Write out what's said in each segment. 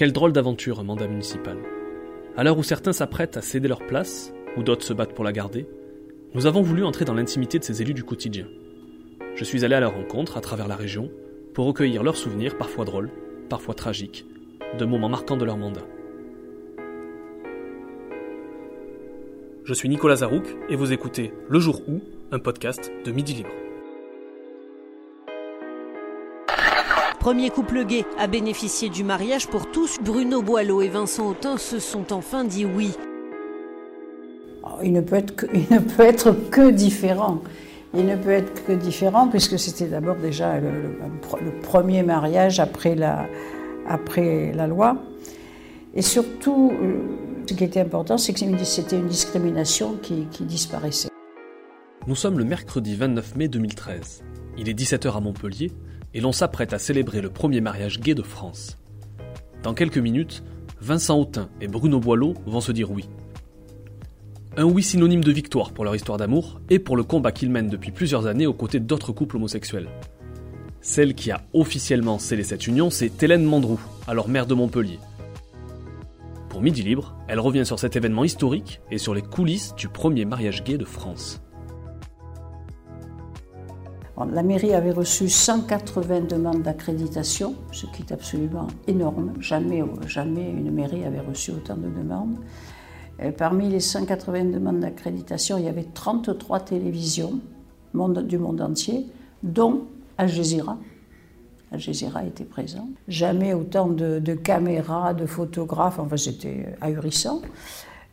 Quelle drôle d'aventure un mandat municipal. À l'heure où certains s'apprêtent à céder leur place, ou d'autres se battent pour la garder, nous avons voulu entrer dans l'intimité de ces élus du quotidien. Je suis allé à leur rencontre à travers la région pour recueillir leurs souvenirs, parfois drôles, parfois tragiques, de moments marquants de leur mandat. Je suis Nicolas Zarouk et vous écoutez Le Jour où, un podcast de Midi Libre. Premier couple gay à bénéficier du mariage pour tous, Bruno Boileau et Vincent Autin se sont enfin dit oui. Oh, il ne peut être que, il ne peut être que différent. Il ne peut être que différent puisque c'était d'abord déjà le, le- le premier mariage après la, après la loi. Et surtout, euh, ce qui était important, c'est que c'était une discrimination qui, qui disparaissait. Nous sommes le mercredi 29 mai 2013. Il est 17h à Montpellier et l'on s'apprête à célébrer le premier mariage gay de France. Dans quelques minutes, Vincent Autin et Bruno Boileau vont se dire oui. Un oui synonyme de victoire pour leur histoire d'amour et pour le combat qu'ils mènent depuis plusieurs années aux côtés d'autres couples homosexuels. Celle qui a officiellement scellé cette union, c'est Hélène Mandrou, alors maire de Montpellier. Pour Midi Libre, elle revient sur cet événement historique et sur les coulisses du premier mariage gay de France. La mairie avait reçu 180 demandes d'accréditation, ce qui est absolument énorme. Jamais, jamais une mairie avait reçu autant de demandes. Et parmi les 180 demandes d'accréditation, il y avait 33 télévisions du monde entier, dont Al Jazeera. Al Jazeera était présent. Jamais autant de, de caméras, de photographes, enfin c'était ahurissant.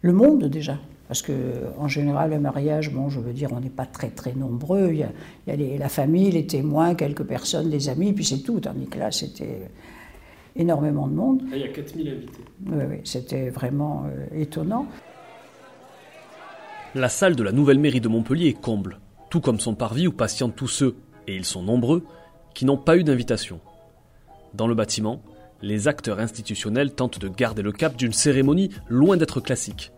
Le monde déjà, parce que en général le mariage, bon, je veux dire, on n'est pas très très nombreux. Il y a, il y a les- la famille, les témoins, quelques personnes, des amis, puis c'est tout. Tandis que là, c'était énormément de monde. il y a 4000 invités. Oui, oui, c'était vraiment euh, étonnant. La salle de la nouvelle mairie de Montpellier est comble, tout comme son parvis où patientent tous ceux, et ils sont nombreux, qui n'ont pas eu d'invitation. Dans le bâtiment, les acteurs institutionnels tentent de garder le cap d'une cérémonie loin d'être classique.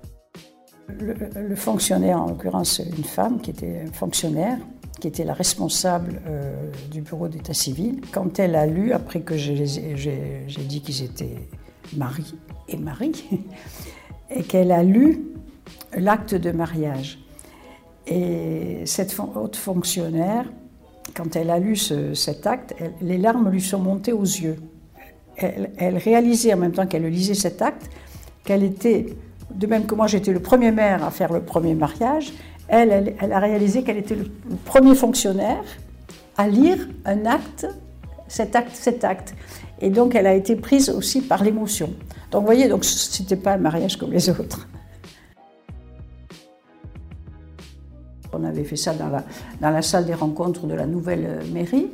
Le, fonctionnaire, en l'occurrence une femme qui était fonctionnaire, qui était la responsable euh, du bureau d'état civil, quand elle a lu, après que j'ai dit qu'ils étaient mari et mari, et qu'elle a lu l'acte de mariage. Et cette haute fonctionnaire, quand elle a lu ce- cet acte, les larmes lui sont montées aux yeux. Elle réalisait en même temps qu'elle lisait cet acte qu'elle était, de même que moi j'étais le premier maire à faire le premier mariage, elle, a réalisé qu'elle était le, premier fonctionnaire à lire un acte, cet acte, cet acte. Et donc elle a été prise aussi par l'émotion. Donc vous voyez, donc c'était pas un mariage comme les autres. On avait fait ça dans la, dans la salle des rencontres de la nouvelle mairie.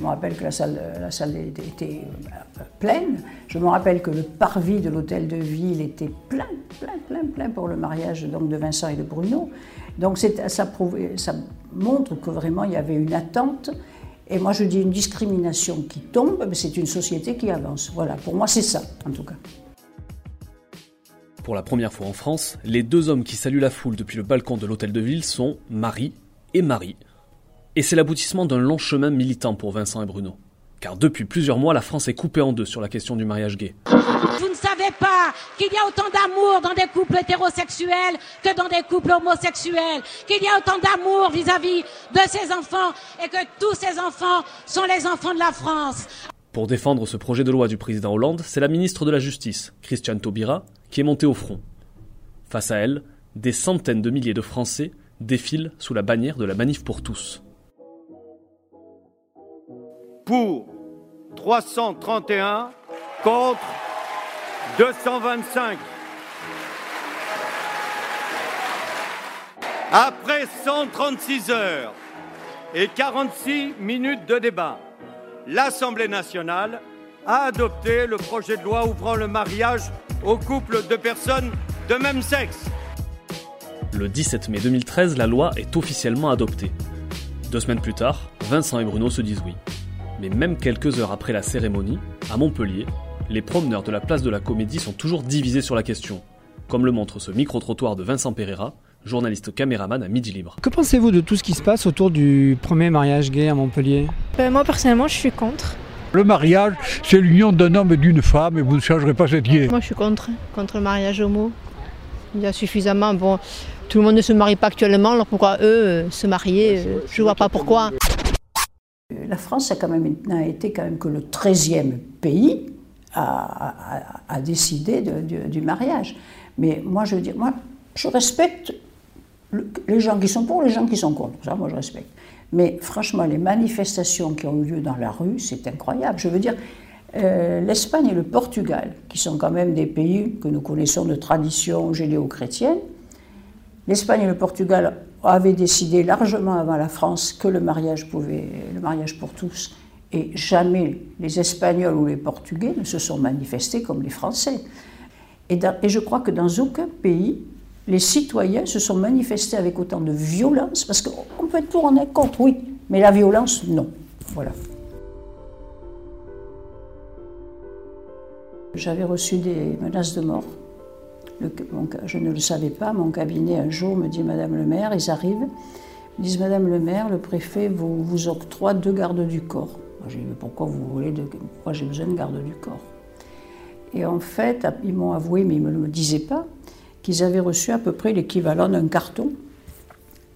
Je me rappelle que la salle, la salle était, euh, pleine. Je me rappelle que le parvis de l'hôtel de ville était plein, plein, plein, plein pour le mariage donc, de Vincent et de Bruno. Donc ça, ça montre que vraiment il y avait une attente. Et moi je dis une discrimination qui tombe, mais c'est une société qui avance. Voilà, pour moi c'est ça en tout cas. Pour la première fois en France, les deux hommes qui saluent la foule depuis le balcon de l'hôtel de ville sont Marie et Marie. Et c'est l'aboutissement d'un long chemin militant pour Vincent et Bruno. Car depuis plusieurs mois, la France est coupée en deux sur la question du mariage gay. Vous ne savez pas qu'il y a autant d'amour dans des couples hétérosexuels que dans des couples homosexuels, qu'il y a autant d'amour vis-à-vis de ces enfants et que tous ces enfants sont les enfants de la France. Pour défendre ce projet de loi du président Hollande, c'est la ministre de la Justice, Christiane Taubira, qui est montée au front. Face à elle, des centaines de milliers de Français défilent sous la bannière de la manif pour tous. Pour 331 contre 225. Après 136 heures et 46 minutes de débat, l'Assemblée nationale a adopté le projet de loi ouvrant le mariage aux couples de personnes de même sexe. Le 17 mai 2013, la loi est officiellement adoptée. Deux semaines plus tard, Vincent et Bruno se disent oui. Mais même quelques heures après la cérémonie, à Montpellier, les promeneurs de la place de la Comédie sont toujours divisés sur la question, comme le montre ce micro-trottoir de Vincent Pereira, journaliste caméraman à Midi Libre. Que pensez-vous de tout ce qui se passe autour du premier mariage gay à Montpellier? Euh, moi personnellement je suis contre Le mariage, c'est l'union d'un homme et d'une femme et vous ne changerez pas cette idée. Moi je suis contre, contre le mariage homo. Il y a suffisamment. Bon, tout le monde ne se marie pas actuellement, alors pourquoi eux euh, se marier euh, Je ne vois pas pourquoi. La France a quand même n'a été quand même que le 13e pays à, décider du mariage. Mais moi je veux dire, moi je respecte les gens qui sont pour, les gens qui sont contre. Ça, moi je respecte. Mais franchement, les manifestations qui ont eu lieu dans la rue, c'est incroyable. Je veux dire, euh, l'Espagne et le Portugal, qui sont quand même des pays que nous connaissons de tradition judéo-chrétienne, l'Espagne et le Portugal avaient décidé largement avant la France que le mariage pouvait, le mariage pour tous, et jamais les Espagnols ou les Portugais ne se sont manifestés comme les Français. Et, et je crois que dans aucun pays, les citoyens se sont manifestés avec autant de violence, parce qu'on peut être pour, on est contre, oui, mais la violence, non. Voilà. J'avais reçu des menaces de mort. Je ne le savais pas. Mon cabinet, un jour, me dit Madame le maire, ils arrivent. Ils disent Madame le maire, le préfet vous, vous octroie deux gardes du corps. J'ai dit Pourquoi vous voulez de, Pourquoi j'ai besoin de garde du corps? Et en fait, ils m'ont avoué, mais ils ne me le disaient pas, qu'ils avaient reçu à peu près l'équivalent d'un carton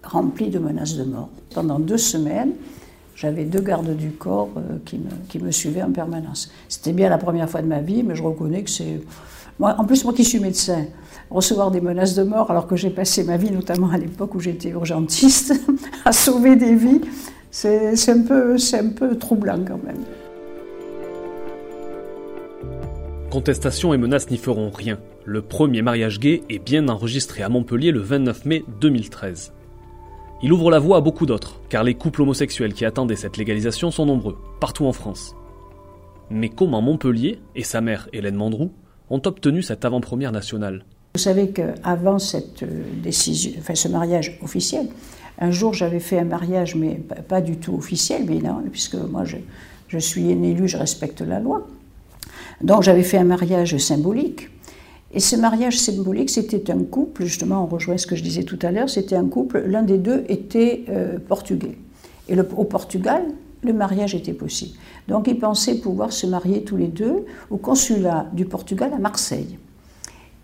rempli de menaces de mort. Pendant deux semaines, j'avais deux gardes du corps euh, qui, me, qui, me, suivaient en permanence. C'était bien la première fois de ma vie, mais je reconnais que c'est... Moi, en plus, moi qui suis médecin, recevoir des menaces de mort alors que j'ai passé ma vie, notamment à l'époque où j'étais urgentiste, à sauver des vies, c'est un, peu, un peu troublant quand même. Contestation et menaces n'y feront rien. Le premier mariage gay est bien enregistré à Montpellier le 29 mai 2013. Il ouvre la voie à beaucoup d'autres, car les couples homosexuels qui attendaient cette légalisation sont nombreux, partout en France. Mais comment Montpellier et sa mère Hélène Mandroux ont obtenu cette avant-première nationale? Vous savez qu'avant cette euh, décision, enfin ce mariage officiel, un jour j'avais fait un mariage, mais pas du tout officiel, mais non, puisque moi je, je suis un élu, je respecte la loi. Donc j'avais fait un mariage symbolique. Et ce mariage symbolique, c'était un couple, justement, on rejoint ce que je disais tout à l'heure, c'était un couple, l'un des deux était euh, portugais. Et au Portugal, le mariage était possible. Donc ils pensaient pouvoir se marier tous les deux au consulat du Portugal à Marseille.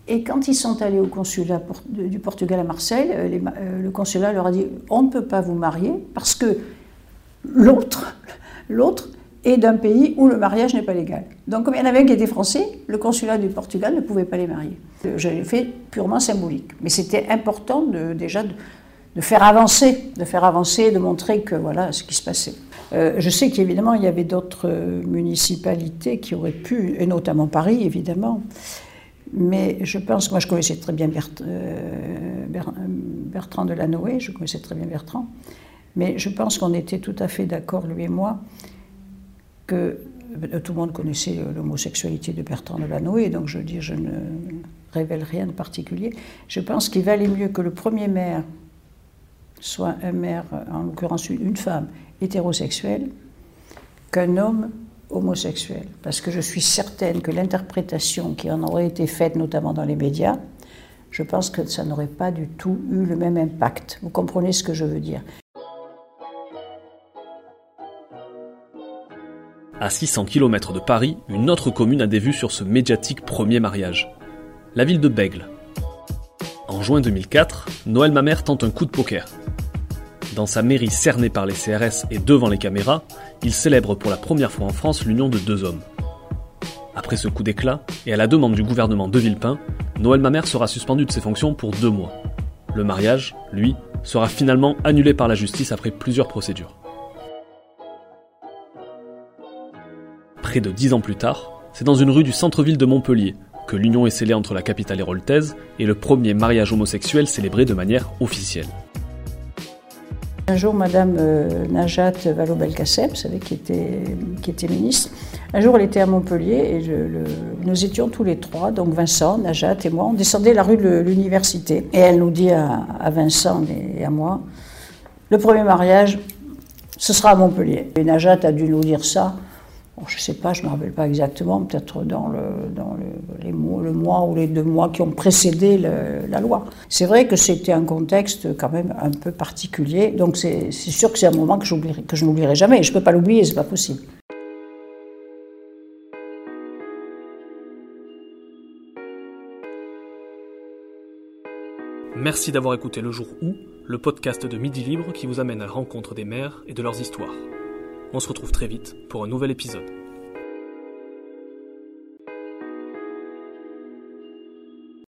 Et quand ils sont allés au consulat du Portugal à Marseille, euh, euh, le consulat leur a dit on ne peut pas vous marier parce que l'autre, l'autre et d'un pays où le mariage n'est pas légal. Donc comme il y en avait un qui était français, le consulat du Portugal ne pouvait pas les marier. Je l'ai fait purement symbolique. Mais c'était important déjà de, faire avancer, de faire avancer, de montrer que voilà ce qui se passait. Euh, je sais qu'évidemment il y avait d'autres municipalités qui auraient pu, et notamment Paris évidemment, mais je pense, moi je connaissais très bien euh, Bertrand de Lanoé, je connaissais très bien Bertrand, mais je pense qu'on était tout à fait d'accord, lui et moi, que euh, tout le monde connaissait l'homosexualité de Bertrand de Lanoé, donc je dis, je ne révèle rien de particulier. Je pense qu'il valait mieux que le premier maire soit un maire, en l'occurrence une femme hétérosexuelle, qu'un homme homosexuel. Parce que je suis certaine que l'interprétation qui en aurait été faite, notamment dans les médias, je pense que ça n'aurait pas du tout eu le même impact. Vous comprenez ce que je veux dire? À 600 km de Paris, une autre commune a des vues sur ce médiatique premier mariage. La ville de Bègle. En juin 2004, Noël Mamère tente un coup de poker. Dans sa mairie cernée par les CRS et devant les caméras, il célèbre pour la première fois en France l'union de deux hommes. Après ce coup d'éclat, et à la demande du gouvernement de Villepin, Noël Mamère sera suspendu de ses fonctions pour deux mois. Le mariage, lui, sera finalement annulé par la justice après plusieurs procédures. Près de dix ans plus tard, c'est dans une rue du centre-ville de Montpellier que l'union est scellée entre la capitale héroltaise et le premier mariage homosexuel célébré de manière officielle. Un jour, Madame euh, Najat Vallaud-Belkacem, vous savez, qui était, ministre, un jour elle était à Montpellier et nous étions tous les trois, donc Vincent, Najat et moi, on descendait la rue de l'université. Et elle nous dit à, à Vincent et à moi, le premier mariage, ce sera à Montpellier. Et Najat a dû nous dire ça je ne sais pas, je ne me rappelle pas exactement, peut-être dans, le, dans les mois, ou les deux mois qui ont précédé la loi. C'est vrai que c'était un contexte quand même un peu particulier, donc c'est sûr que c'est un moment que, que je n'oublierai jamais, je ne peux pas l'oublier, c'est pas possible. Merci d'avoir écouté Le Jour où, le podcast de Midi Libre qui vous amène à la rencontre des maires et de leurs histoires. On se retrouve très vite pour un nouvel épisode.